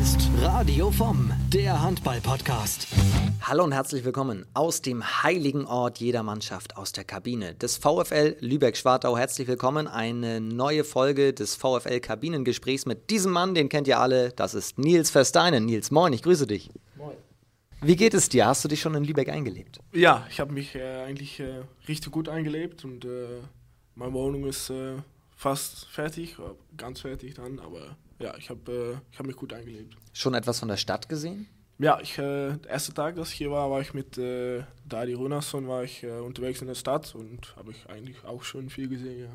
ist Radio vom, der Handball-Podcast. Hallo und herzlich willkommen aus dem heiligen Ort jeder Mannschaft aus der Kabine des VfL Lübeck-Schwartau. Herzlich willkommen, eine neue Folge des VfL-Kabinengesprächs mit diesem Mann, den kennt ihr alle, das ist Nils Versteinen. Nils, moin, ich grüße dich. Moin. Wie geht es dir? Hast du dich schon in Lübeck eingelebt? Ja, ich habe mich äh, eigentlich äh, richtig gut eingelebt und äh, meine Wohnung ist äh, fast fertig, ganz fertig dann, aber ja, ich habe äh, hab mich gut eingelebt. Schon etwas von der Stadt gesehen? Ja, ich, äh, der erste Tag, dass ich hier war, war ich mit äh, Dadi Runasson war ich äh, unterwegs in der Stadt und habe ich eigentlich auch schon viel gesehen, ja.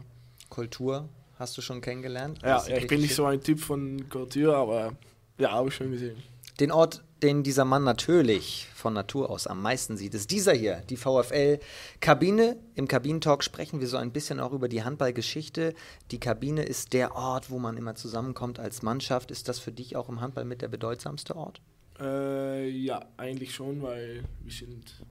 Kultur hast du schon kennengelernt? Ja, ja ich bin nicht so ein Typ von Kultur, aber ja, habe ich schon gesehen. Den Ort, den dieser Mann natürlich von Natur aus am meisten sieht, ist dieser hier, die VfL-Kabine. Im Kabinentalk sprechen wir so ein bisschen auch über die Handballgeschichte. Die Kabine ist der Ort, wo man immer zusammenkommt als Mannschaft. Ist das für dich auch im Handball mit der bedeutsamste Ort? Äh, ja, eigentlich schon, weil wir sind,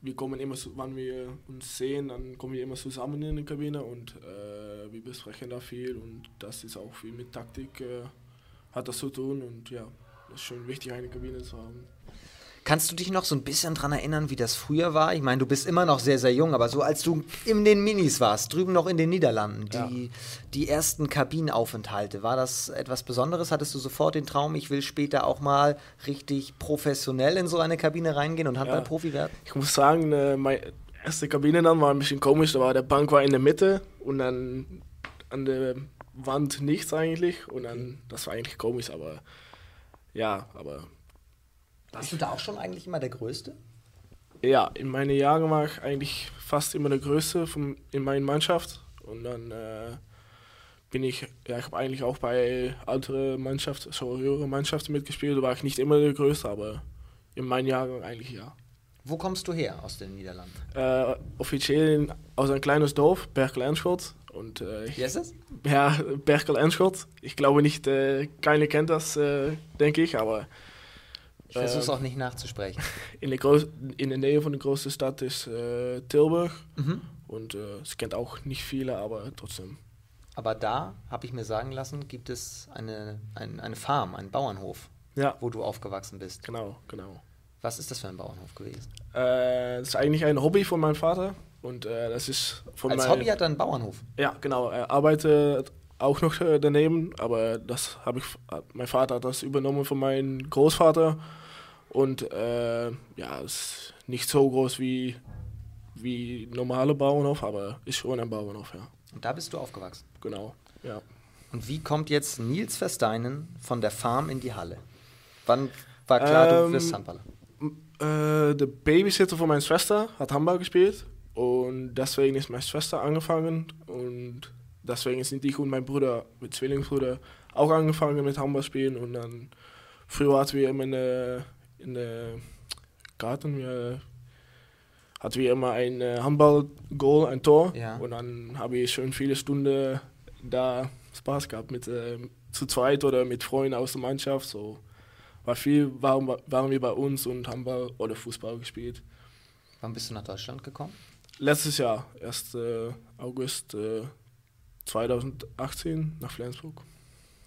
wir kommen immer, wann wir uns sehen, dann kommen wir immer zusammen in die Kabine und äh, wir besprechen da viel und das ist auch viel mit Taktik, äh, hat das zu tun und ja ist schon wichtig, eine Kabine zu haben. Kannst du dich noch so ein bisschen daran erinnern, wie das früher war? Ich meine, du bist immer noch sehr, sehr jung, aber so als du in den Minis warst, drüben noch in den Niederlanden, die, ja. die ersten Kabinenaufenthalte, war das etwas Besonderes? Hattest du sofort den Traum, ich will später auch mal richtig professionell in so eine Kabine reingehen und Handballprofi ja. werden? Ich muss sagen, äh, meine erste Kabine dann war ein bisschen komisch, da war der Bank war in der Mitte und dann an der Wand nichts eigentlich und dann, das war eigentlich komisch, aber ja, aber. Warst du da auch schon eigentlich immer der Größte? Ja, in meinen Jahren war ich eigentlich fast immer der Größte von, in meiner Mannschaft. Und dann äh, bin ich, ja, ich habe eigentlich auch bei älteren Mannschaften, so höhere Mannschaften mitgespielt. Da war ich nicht immer der Größte, aber in meinen Jahren eigentlich ja. Wo kommst du her aus den Niederlanden? Äh, offiziell aus einem kleines Dorf, Berkel-Enschot. Und, äh, Wie heißt das? Ja, Berkel Enschot. Ich glaube nicht, äh, keiner kennt das, äh, denke ich, aber. Ich versuche es ähm, auch nicht nachzusprechen. In der, Groß in der Nähe von der großen Stadt ist äh, Tilburg. Mhm. Und äh, es kennt auch nicht viele, aber trotzdem. Aber da, habe ich mir sagen lassen, gibt es eine, ein, eine Farm, einen Bauernhof, ja. wo du aufgewachsen bist. Genau, genau. Was ist das für ein Bauernhof gewesen? Äh, das ist eigentlich ein Hobby von meinem Vater. Und äh, das ist von Als Hobby hat er einen Bauernhof? Ja, genau. Er arbeitet auch noch äh, daneben, aber das habe ich, mein Vater hat das übernommen von meinem Großvater. Und äh, ja, ist nicht so groß wie, wie normale Bauernhof, aber ist schon ein Bauernhof, ja. Und da bist du aufgewachsen? Genau, ja. Und wie kommt jetzt Nils Versteinen von der Farm in die Halle? Wann war klar, ähm, du wirst Handballer? Äh, der Babysitter von meiner Schwester hat Handball gespielt und deswegen ist meine Schwester angefangen und deswegen sind ich und mein Bruder, mein Zwillingsbruder, auch angefangen mit Handball spielen. Und dann, früher hatten wir immer in der, in der Garten, wir, hatten wir immer ein äh, Handball-Goal, ein Tor. Ja. Und dann habe ich schon viele Stunden da Spaß gehabt mit äh, zu zweit oder mit Freunden aus der Mannschaft. So war viel, waren, waren wir bei uns und haben Ball oder Fußball gespielt. Wann bist du nach Deutschland gekommen? Letztes Jahr, erst äh, August äh, 2018 nach Flensburg.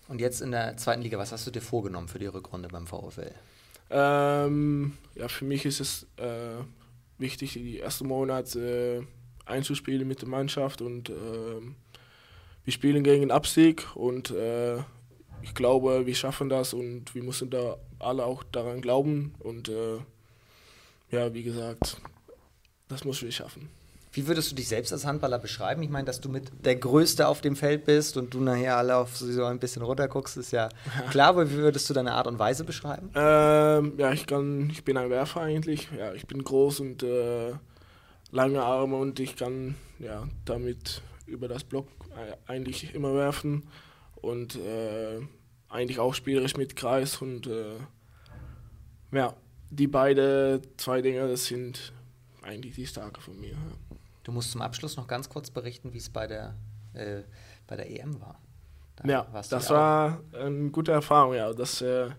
Und jetzt in der zweiten Liga, was hast du dir vorgenommen für die Rückrunde beim VfL? Ähm, ja, für mich ist es äh, wichtig, die ersten Monate äh, einzuspielen mit der Mannschaft und ähm, wir spielen gegen den Abstieg und äh, ich glaube, wir schaffen das und wir müssen da alle auch daran glauben und äh, ja, wie gesagt, das müssen wir schaffen. Wie würdest du dich selbst als Handballer beschreiben? Ich meine, dass du mit der Größte auf dem Feld bist und du nachher alle auf so ein bisschen runterguckst, ist ja klar. Aber wie würdest du deine Art und Weise beschreiben? Ähm, ja, ich kann, ich bin ein Werfer eigentlich. Ja, ich bin groß und äh, lange Arme und ich kann ja damit über das Block eigentlich immer werfen und äh, eigentlich auch spielerisch mit Kreis und äh, ja, die beiden zwei Dinge, das sind eigentlich die Starke von mir. Ja. Du musst zum Abschluss noch ganz kurz berichten, wie es bei der, äh, bei der EM war. Da ja, das war eine gute Erfahrung, ja. Das äh,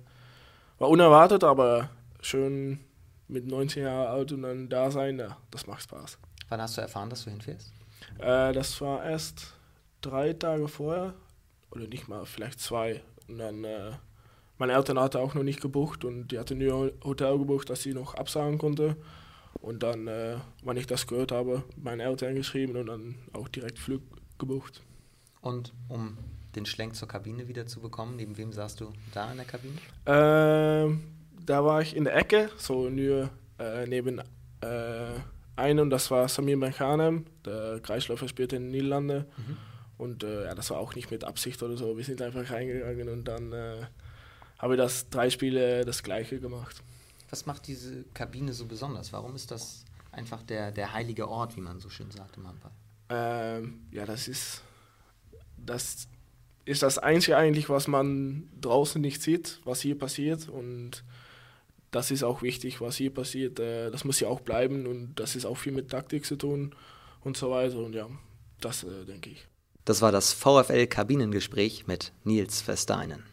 war unerwartet, aber schön mit 19 Jahren alt und dann da sein, ja, das macht Spaß. Wann hast du erfahren, dass du hinfährst? Äh, das war erst drei Tage vorher, oder nicht mal, vielleicht zwei. Und dann äh, meine Eltern hatten auch noch nicht gebucht und die hatten nur ein Hotel gebucht, dass sie noch absagen konnte. Und dann, äh, wann ich das gehört habe, meine Eltern geschrieben und dann auch direkt Flug gebucht. Und um den Schlenk zur Kabine wieder zu bekommen, neben wem saßt du da in der Kabine? Ähm, da war ich in der Ecke, so nur äh, neben äh, einem, das war Samir Benchanem, der Kreisläufer spielte in den Niederlanden. Mhm. Und äh, ja, das war auch nicht mit Absicht oder so. Wir sind einfach reingegangen und dann äh, habe ich das drei Spiele das gleiche gemacht. Was macht diese Kabine so besonders? Warum ist das einfach der, der heilige Ort, wie man so schön sagt im Handball? Ähm, ja, das ist, das ist das Einzige eigentlich, was man draußen nicht sieht, was hier passiert. Und das ist auch wichtig, was hier passiert. Äh, das muss ja auch bleiben und das ist auch viel mit Taktik zu tun und so weiter. Und ja, das äh, denke ich. Das war das VfL-Kabinengespräch mit Nils Versteinen.